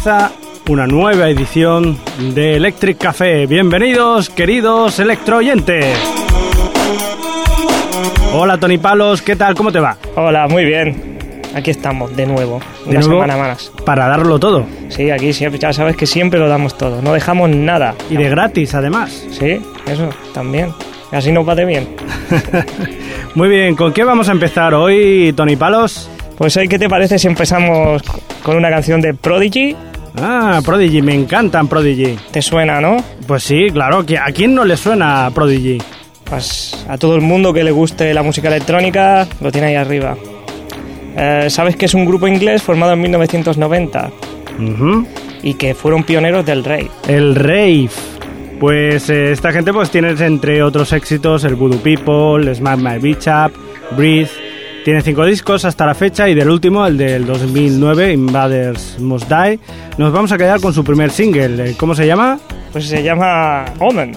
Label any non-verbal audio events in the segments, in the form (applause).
Empieza una nueva edición de Electric Café. Bienvenidos, queridos electroyentes. Hola Tony Palos, ¿qué tal? ¿Cómo te va? Hola, muy bien. Aquí estamos, de nuevo. De una nuevo, semana más. Para darlo todo. Sí, aquí siempre, ya sabes que siempre lo damos todo. No dejamos nada. Y de gratis, además. Sí, eso, también. Así nos va de bien. (laughs) Muy bien, ¿con qué vamos a empezar hoy, Tony Palos? Pues hoy, ¿qué te parece si empezamos con una canción de Prodigy? Ah, Prodigy, me encantan Prodigy. ¿Te suena, no? Pues sí, claro, que ¿a quién no le suena Prodigy? Pues a todo el mundo que le guste la música electrónica, lo tiene ahí arriba. Eh, Sabes que es un grupo inglés formado en 1990 Ujú. y que fueron pioneros del rey. El Rave. Pues eh, esta gente pues tiene entre otros éxitos el Voodoo People, Smack My Beach Up, Breathe. Tiene cinco discos hasta la fecha y del último, el del 2009, Invaders Must Die, nos vamos a quedar con su primer single. Eh, ¿Cómo se llama? Pues se llama Omen.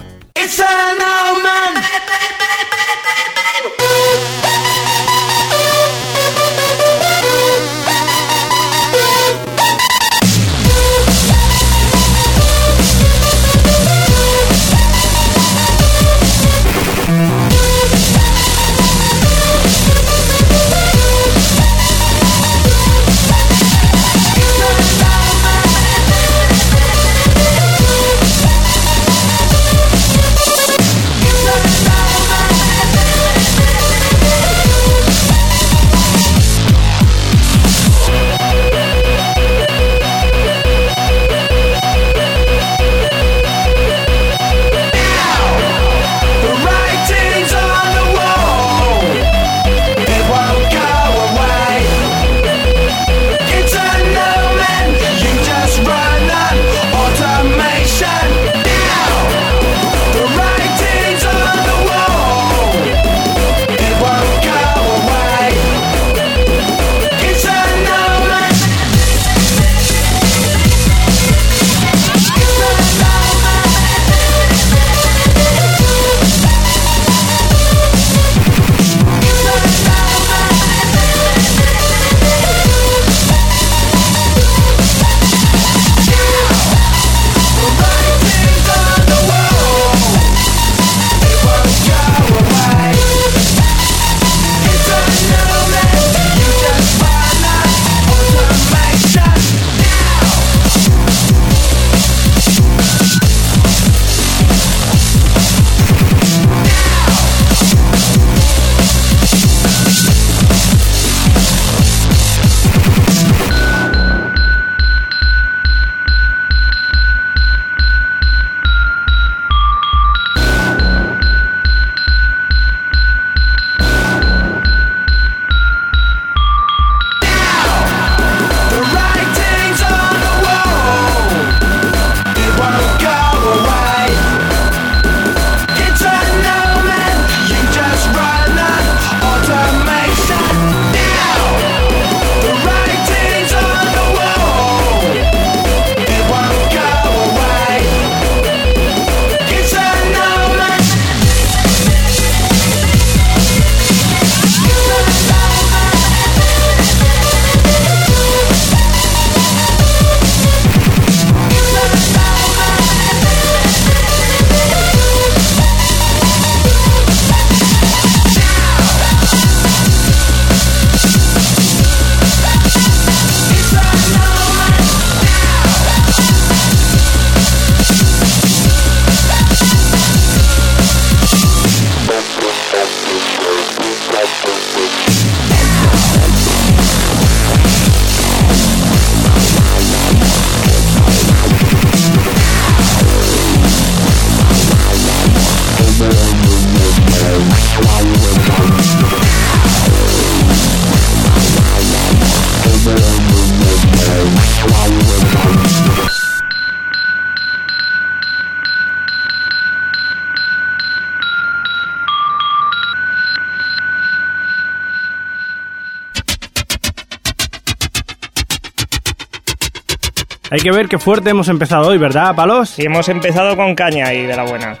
Hay que ver qué fuerte hemos empezado hoy, ¿verdad, Palos? Y hemos empezado con caña y de la buena.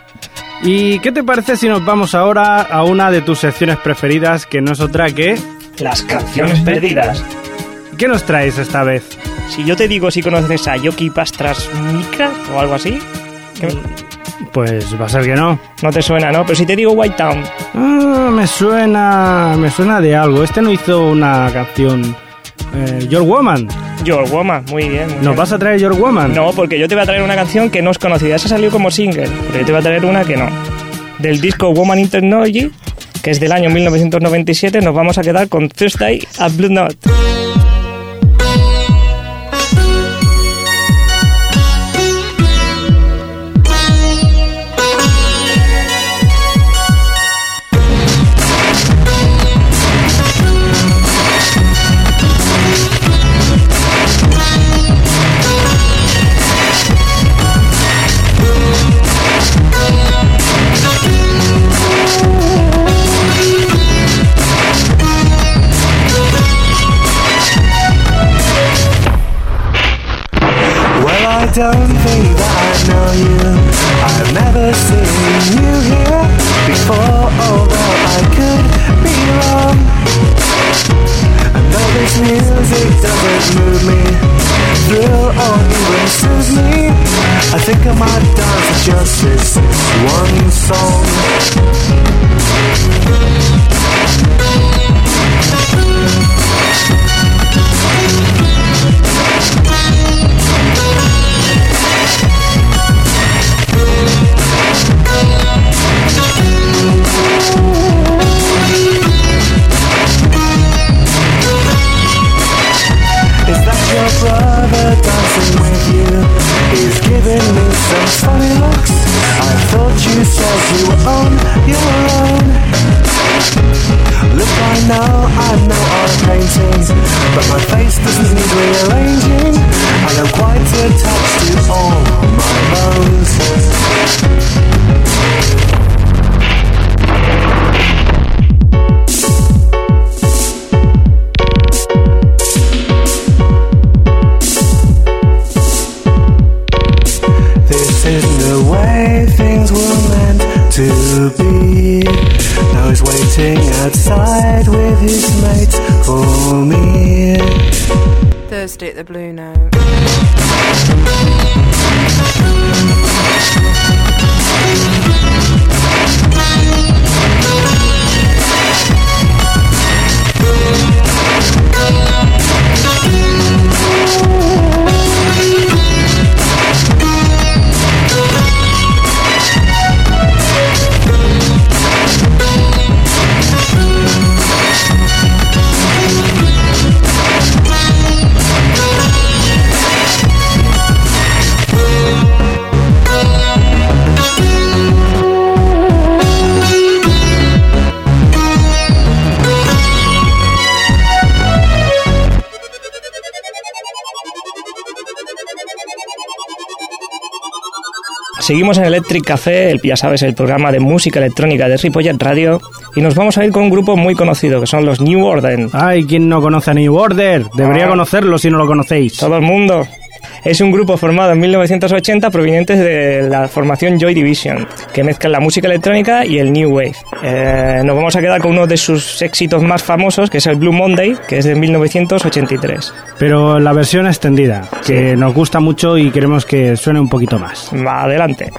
¿Y qué te parece si nos vamos ahora a una de tus secciones preferidas, que no es otra que Las canciones perdidas. ¿Qué nos traes esta vez? Si yo te digo si conoces a Yoki Pastras Mika o algo así, ¿qué- Pues va a ser que no. no te suena, ¿no? Pero si te digo White Town, Ah, me suena. Me suena de algo. Este no hizo una canción. Eh, Your Woman. Your Woman, muy bien. muy ¿Nos bien. vas a traer Your Woman? No, porque yo te voy a traer una canción que no es conocida. Esa salió como single, pero yo te voy a traer una que no. Del disco Woman in Technology, que es del año 1997, nos vamos a quedar con Thursday at Blue Note. Don't think that I know you. I've never seen you here before, although I could be wrong. I know this music doesn't move me, thrill or even soothe me, I think I might dance just this one song. Attached to all my bones. Thursday at the Blue Note. Seguimos en Electric Café, el, ya sabes, el programa de música electrónica de Ripollet Radio, y nos vamos a ir con un grupo muy conocido, que son los New Order. Ay, ¿quién no conoce a New Order? Debería Ah. conocerlo si no lo conocéis. Todo el mundo. Es un grupo formado en 1980 provenientes de la formación Joy Division, que mezcla la música electrónica y el New Wave. Eh, nos vamos a quedar con uno de sus éxitos más famosos, que es el Blue Monday, que es de 1983. Pero la versión extendida, que nos gusta mucho y queremos que suene un poquito más. Va, Adelante.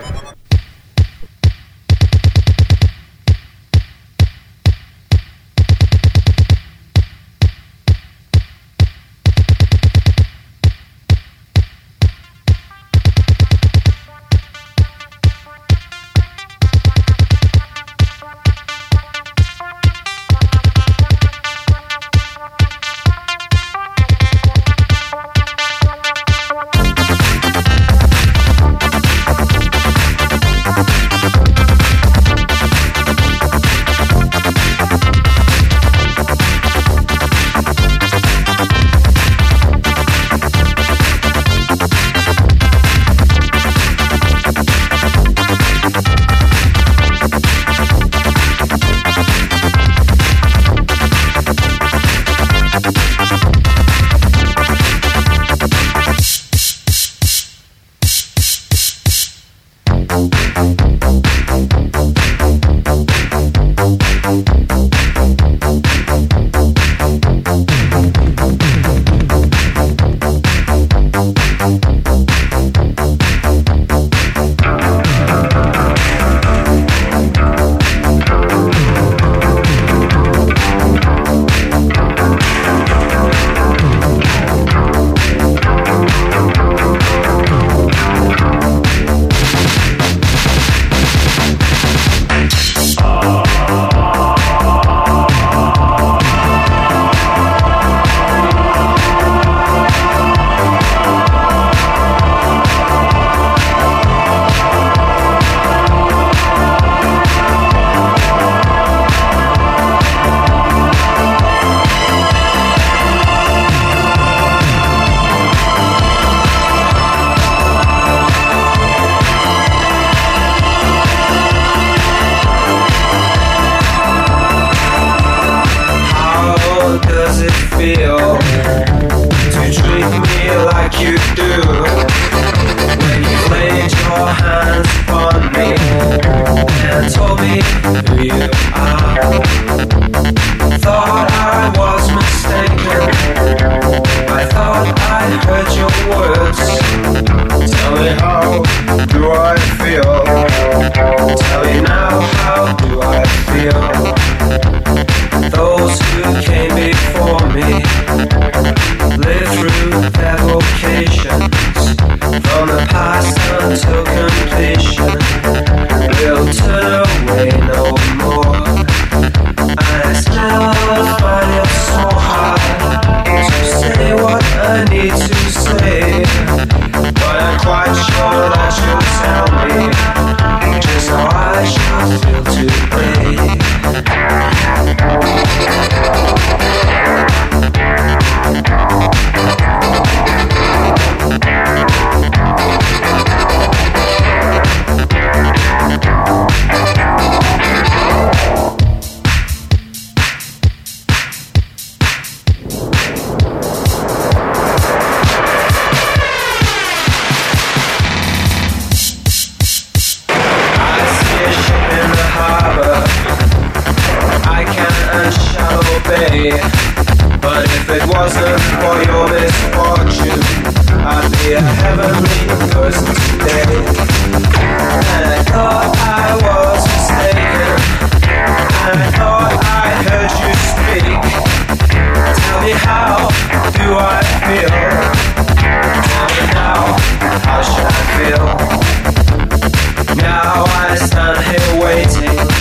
It wasn't for your misfortune, I'd be a heavenly person today. And I thought I was mistaken, and I thought I heard you speak. Tell me how do I feel? Tell me now, how should I feel? Now I stand here waiting.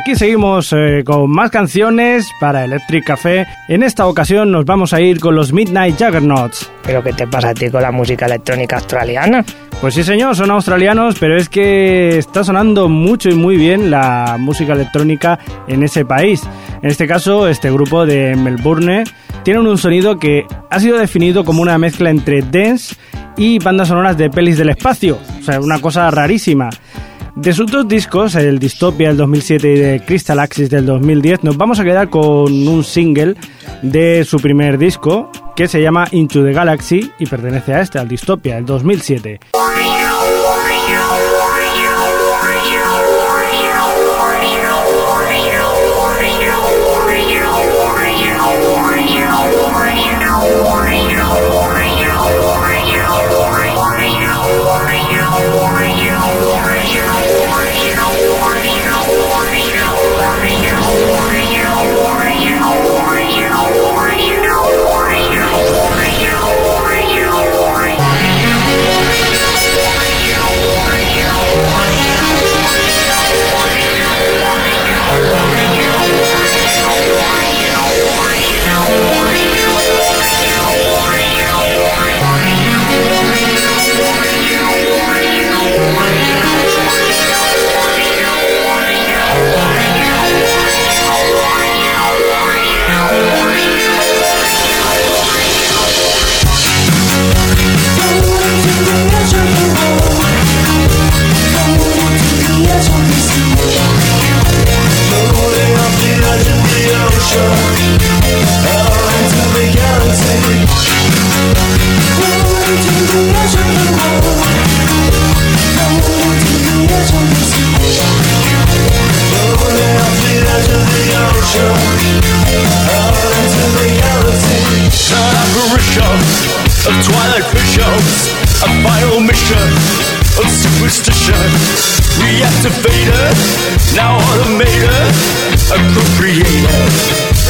Aquí seguimos eh, con más canciones para Electric Café. En esta ocasión nos vamos a ir con los Midnight Juggernauts. ¿Pero qué te pasa a ti con la música electrónica australiana? Pues sí señor, son australianos, pero es que está sonando mucho y muy bien la música electrónica en ese país. En este caso, este grupo de Melbourne tiene un sonido que ha sido definido como una mezcla entre dance y bandas sonoras de pelis del espacio. O sea, una cosa rarísima. De sus dos discos, el Dystopia del 2007 y de Crystal Axis del 2010, nos vamos a quedar con un single de su primer disco que se llama Into the Galaxy y pertenece a este, al Dystopia del 2007.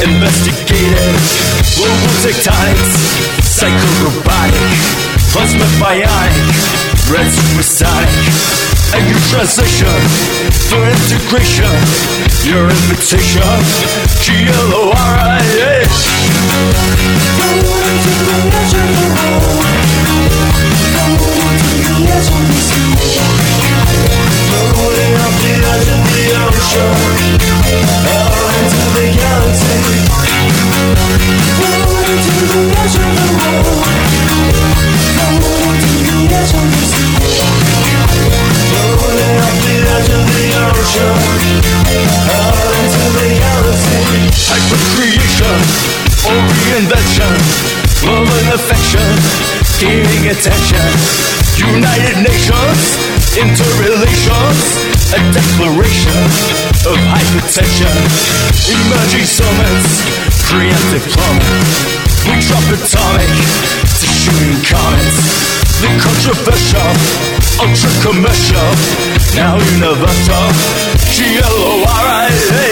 Investigated. Global tectonics, psychorobotic, plasma bionic, red supersonic. And your transition for integration, your invitation, G-L-O-R-I-A. Floating off the edge of the ocean, United Nations, interrelations, a declaration of hypertension. Emerging summits, preemptive plummet. We drop atomic to shooting comets. The controversial, ultra commercial, now universal. G-L-O-R-I-A.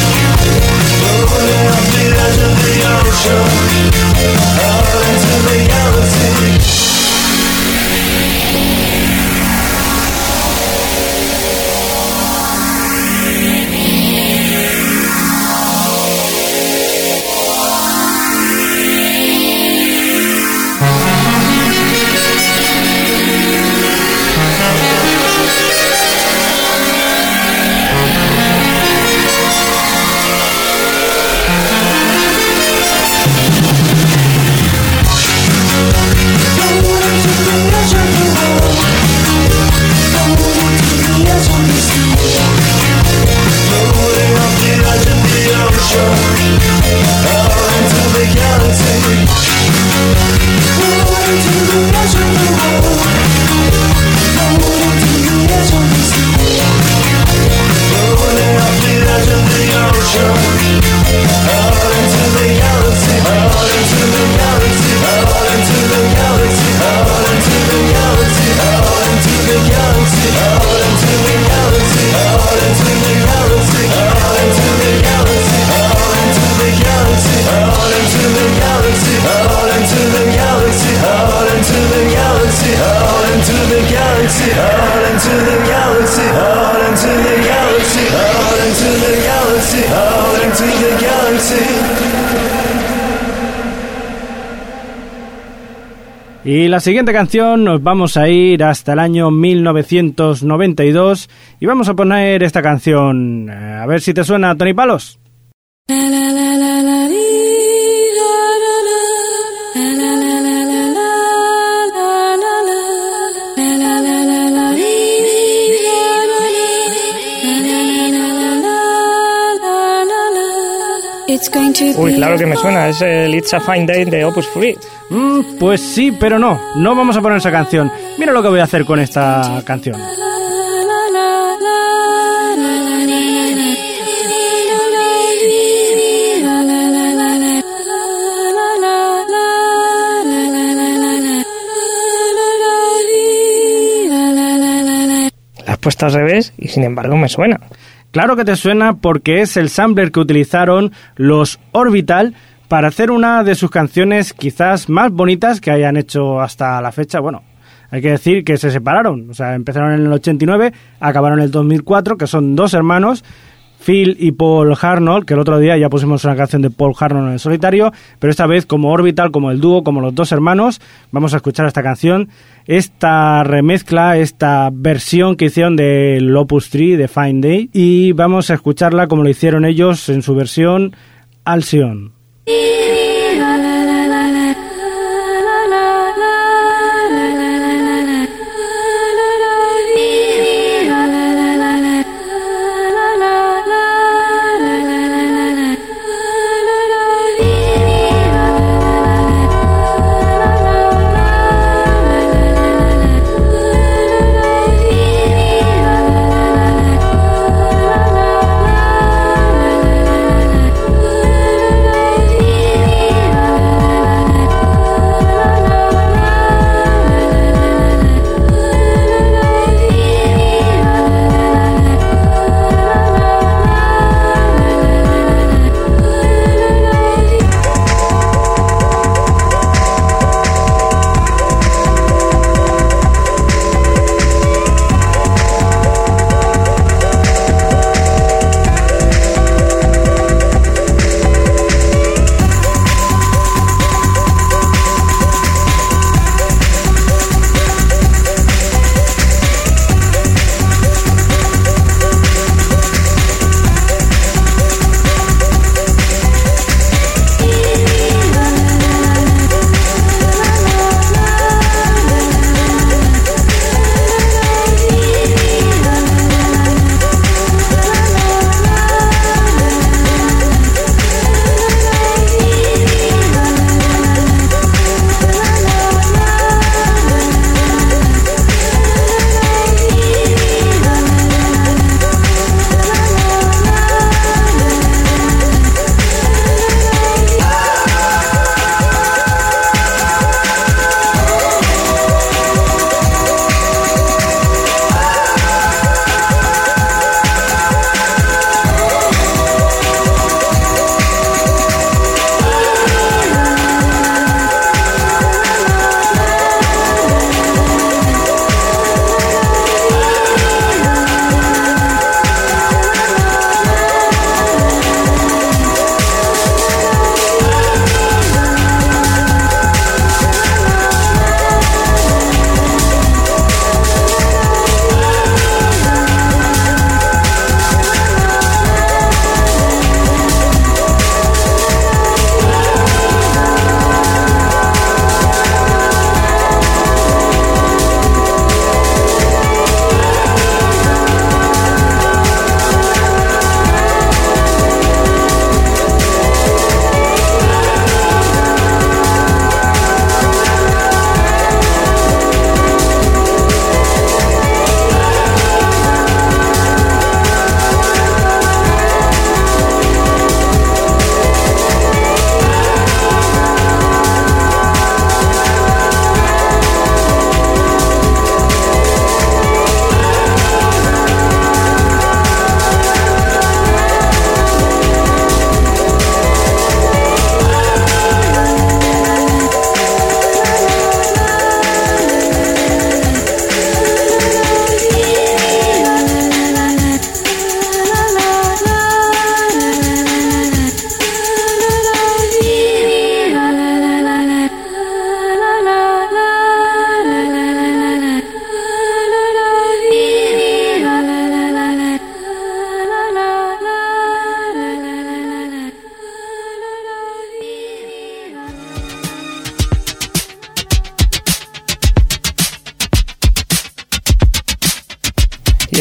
Y la siguiente canción nos vamos a ir hasta el año 1992 y vamos a poner esta canción. A ver si te suena, Tony Palos. Uy, claro que me suena, es el It's a Fine Day de Opus Free. Mm, pues sí, pero no, no vamos a poner esa canción. Mira lo que voy a hacer con esta canción. La has puesto al revés y sin embargo me suena. Claro que te suena porque es el sampler que utilizaron los Orbital para hacer una de sus canciones quizás más bonitas que hayan hecho hasta la fecha. Bueno, hay que decir que se separaron, o sea, empezaron en el 89, acabaron en el 2004, que son dos hermanos, Phil y Paul Harnold, que el otro día ya pusimos una canción de Paul Harnold en solitario, pero esta vez como Orbital, como el dúo, como los dos hermanos, vamos a escuchar esta canción, esta remezcla, esta versión que hicieron del Opus 3 de Fine Day, y vamos a escucharla como lo hicieron ellos en su versión Alcyon. (laughs)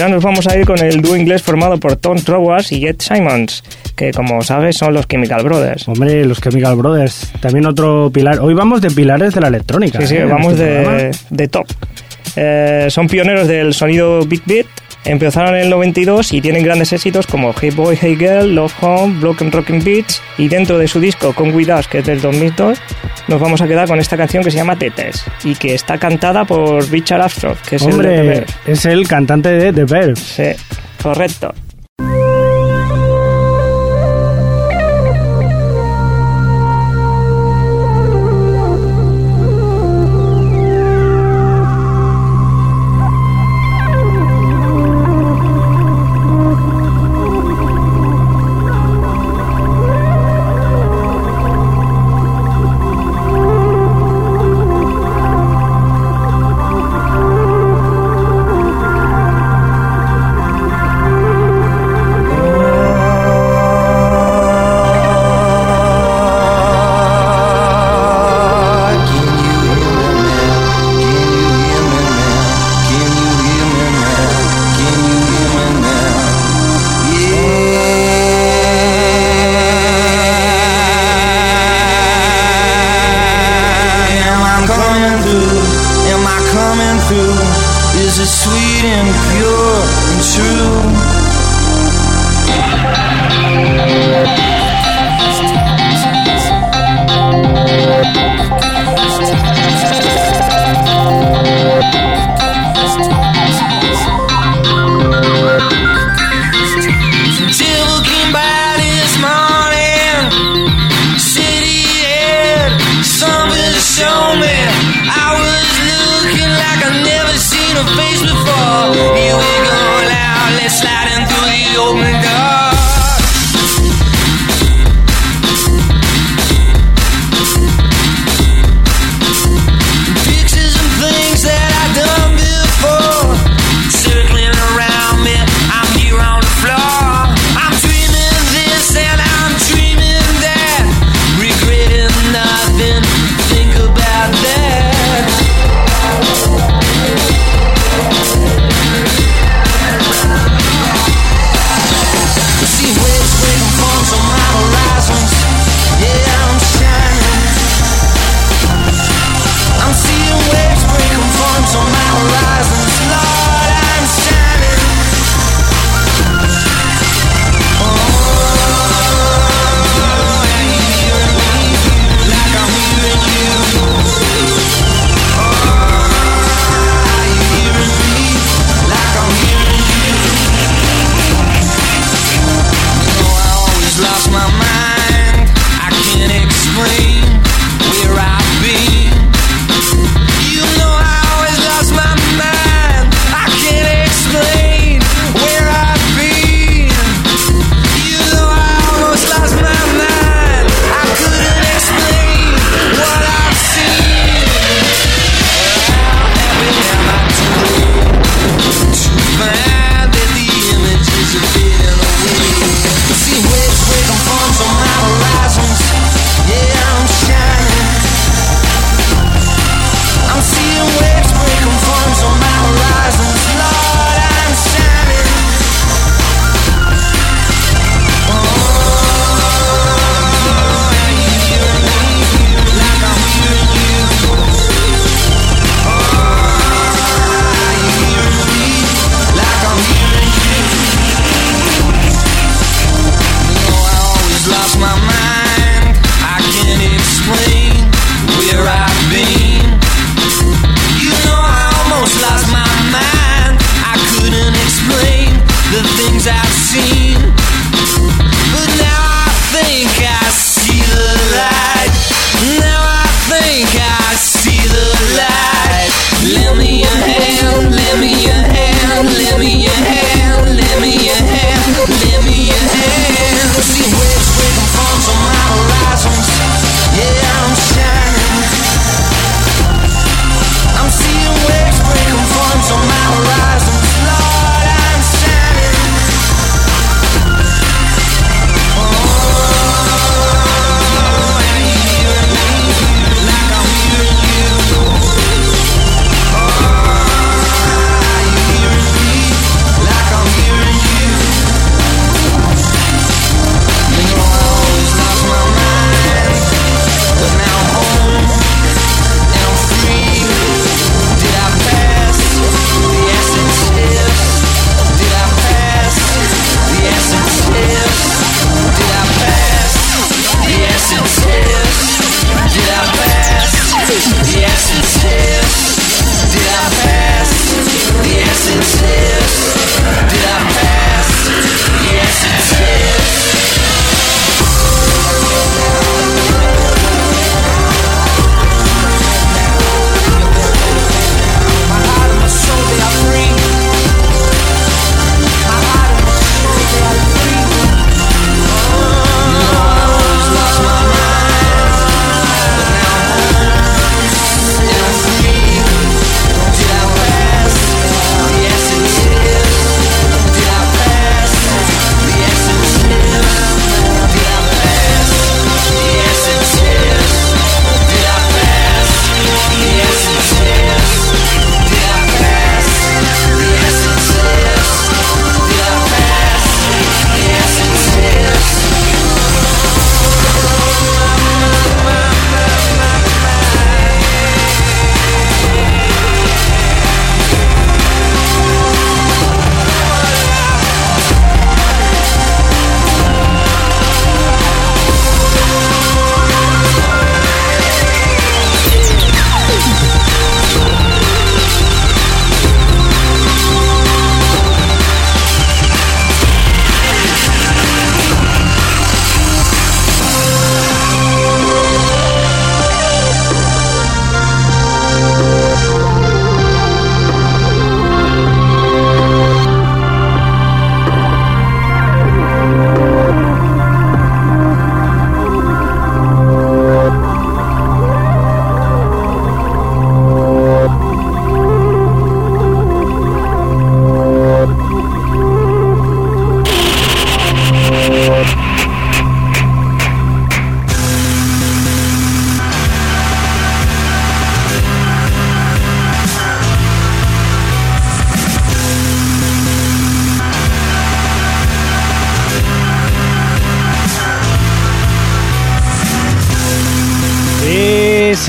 Y ahora nos vamos a ir con el dúo inglés formado por Tom Trowers y Ed Simons, que como sabes son los Chemical Brothers. Hombre, los Chemical Brothers. También otro pilar. Hoy vamos de pilares de la electrónica. Sí, sí, ¿eh? vamos este de, de top. Eh, son pioneros del sonido Big Beat. Empezaron en el 92 y tienen grandes éxitos como Hey Boy, Hey Girl, Love Home, Broken Rocking Beats. Y dentro de su disco Come With Us, que es del 2002, nos vamos a quedar con esta canción que se llama Tetes y que está cantada por Richard Astro, que es el de The Hombre, es el cantante de The Verve. Sí, correcto.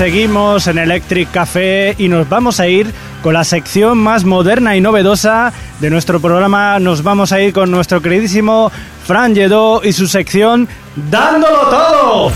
Seguimos en Electric Café y nos vamos a ir con la sección más moderna y novedosa de nuestro programa. Nos vamos a ir con nuestro queridísimo Fran Lledó y su sección Dándolo Todo.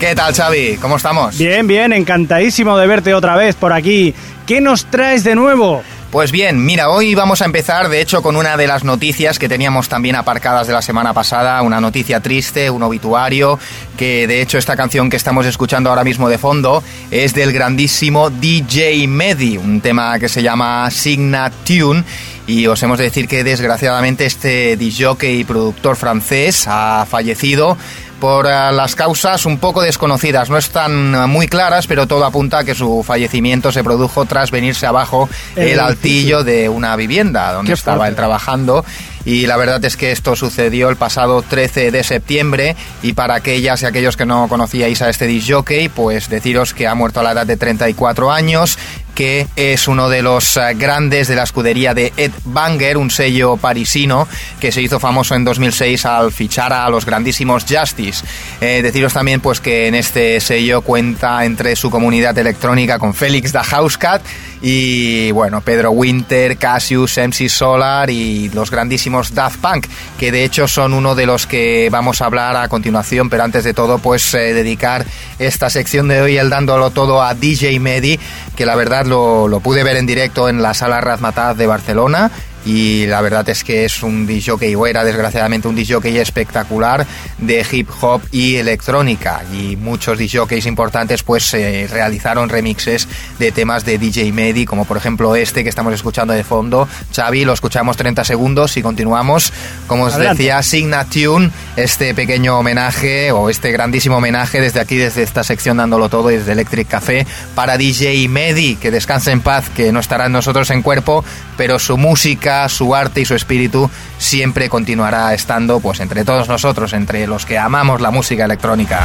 ¿Qué tal, Xavi? ¿Cómo estamos? Bien, bien, encantadísimo de verte otra vez por aquí. ¿Qué nos traes de nuevo? Pues bien, mira, hoy vamos a empezar de hecho con una de las noticias que teníamos también aparcadas de la semana pasada, una noticia triste, un obituario, que de hecho esta canción que estamos escuchando ahora mismo de fondo es del grandísimo DJ Medi, un tema que se llama Signa Tune. Y os hemos de decir que desgraciadamente este DJ y productor francés ha fallecido por eh, las causas un poco desconocidas. No están eh, muy claras, pero todo apunta a que su fallecimiento se produjo tras venirse abajo El el altillo de una vivienda donde Qué estaba fuerte. él trabajando. Y la verdad es que esto sucedió el pasado 13 de septiembre y para aquellas y aquellos que no conocíais a este disc jockey, pues deciros que ha muerto a la edad de 34 años, que es uno de los eh, grandes de la escudería de Ed Banger, un sello parisino que se hizo famoso en 2006 al fichar a los grandísimos Justice. Eh, deciros también pues que en este sello cuenta entre su comunidad electrónica con Félix da Housecat y bueno, Pedro Winter, Cassius, MC Solar y los grandísimos Daft Punk, que de hecho son uno de los que vamos a hablar a continuación, pero antes de todo pues eh, dedicar esta sección de hoy el dándolo todo a DJ Medi, que la verdad lo, pude ver en directo en la sala Razmataz de Barcelona y la verdad es que es un disjockey, o era desgraciadamente un disjockey espectacular de hip hop y electrónica. Y muchos disjockeys importantes pues eh, realizaron remixes de temas de DJ Medi como por ejemplo este que estamos escuchando de fondo. Xavi, lo escuchamos 30 segundos y continuamos. Como os Adelante. decía Signa Tune, este pequeño homenaje o este grandísimo homenaje desde aquí, desde esta sección dándolo todo, desde Electric Café, para DJ Medi, que descanse en paz, que no estará en nosotros en cuerpo, pero su música, su arte y su espíritu siempre continuará estando pues entre todos nosotros, entre los que amamos la música electrónica.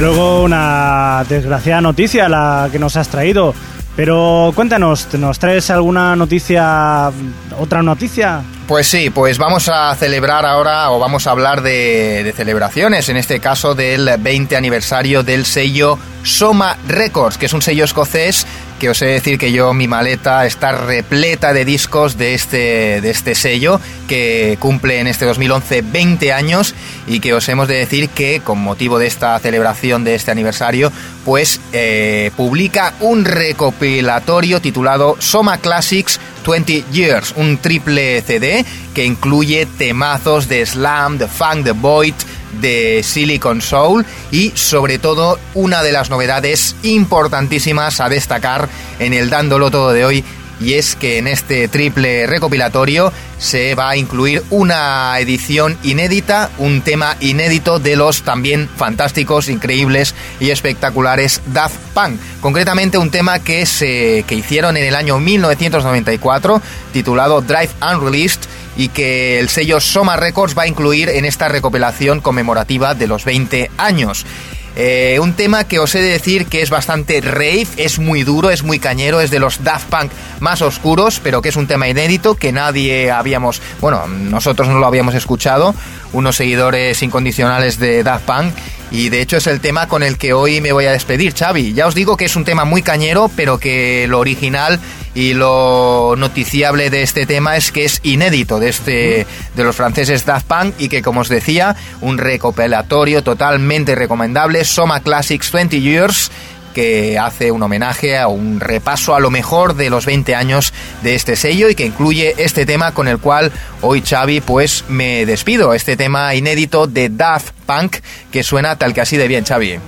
Luego una desgraciada noticia la que nos has traído. Pero cuéntanos, ¿nos traes alguna noticia, otra noticia? Pues sí, pues vamos a celebrar ahora o vamos a hablar de, de, celebraciones, en este caso del 20 aniversario del sello Soma Records, que es un sello escocés que os he de decir que yo mi maleta está repleta de discos de este, de este sello que cumple en este 2011 20 años y que os hemos de decir que con motivo de esta celebración de este aniversario pues eh, publica un recopilatorio titulado Soma Classics 20 Years, un triple CD que incluye temazos de slam, de funk, de void, de Silicon Soul y sobre todo una de las novedades importantísimas a destacar en el dándolo todo de hoy y es que en este triple recopilatorio se va a incluir una edición inédita, un tema inédito de los también fantásticos, increíbles y espectaculares Daft Punk. Concretamente un tema que, se, que hicieron en el año 1994 titulado Drive Unreleased y que el sello Soma Records va a incluir en esta recopilación conmemorativa de los 20 años. Eh, un tema que os he de decir que es bastante rave, es muy duro, es muy cañero, es de los Daft Punk más oscuros, pero que es un tema inédito que nadie habíamos, bueno, nosotros no lo habíamos escuchado, unos seguidores incondicionales de Daft Punk. Y de hecho es el tema con el que hoy me voy a despedir, Xavi. Ya os digo que es un tema muy cañero, pero que lo original y lo noticiable de este tema es que es inédito de este de los franceses Daft Punk y que como os decía, un recopilatorio totalmente recomendable, Soma Classics 20 Years que hace un homenaje a un repaso a lo mejor de los 20 años de este sello y que incluye este tema con el cual hoy Xavi pues me despido, este tema inédito de Daft Punk que suena tal que así de bien Xavi.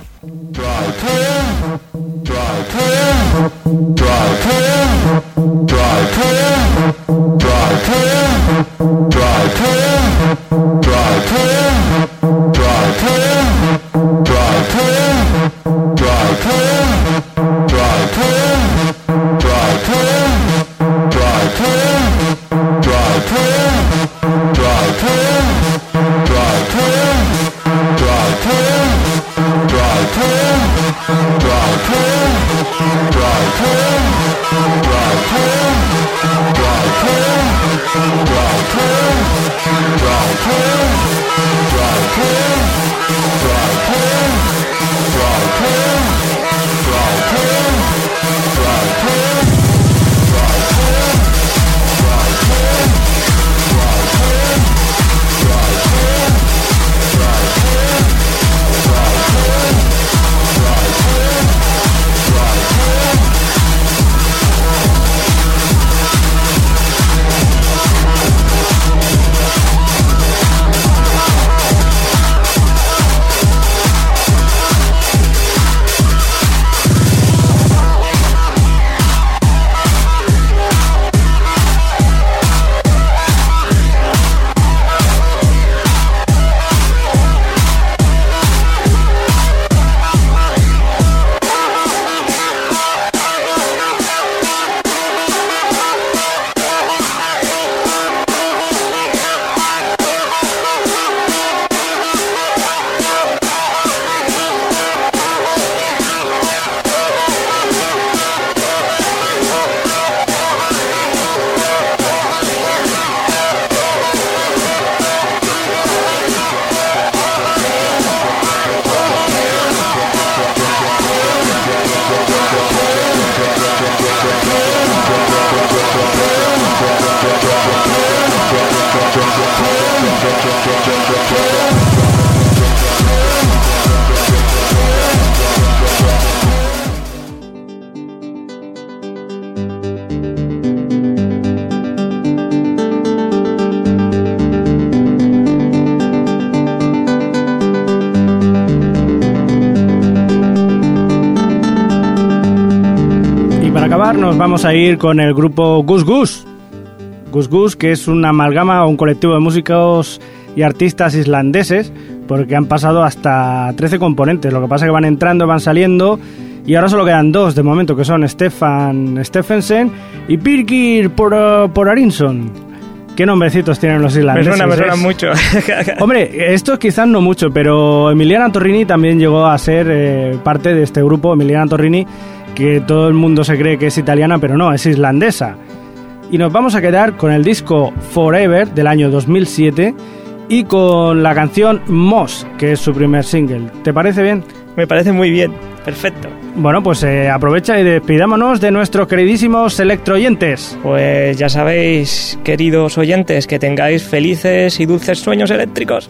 Vamos a ir con el grupo Gus Gus. Gus Gus, que es una amalgama o un colectivo de músicos y artistas islandeses, porque han pasado hasta 13 componentes. Lo que pasa es que van entrando, van saliendo, y ahora solo quedan dos de momento, que son Stefan Steffensen y Birgir por, por Arinson. ¿Qué nombrecitos tienen los Me islandeses? suena, me suena mucho. (laughs) Hombre, esto quizás no mucho, pero Emiliana Torrini también llegó a ser eh, parte de este grupo. Emiliana Torrini que todo el mundo se cree que es italiana, pero no, es islandesa. Y nos vamos a quedar con el disco Forever del año 2007 y con la canción Moss, que es su primer single. ¿Te parece bien? Me parece muy bien, perfecto. Bueno, pues eh, aprovecha y despidámonos de nuestros queridísimos electroyentes. Pues ya sabéis, queridos oyentes, que tengáis felices y dulces sueños eléctricos.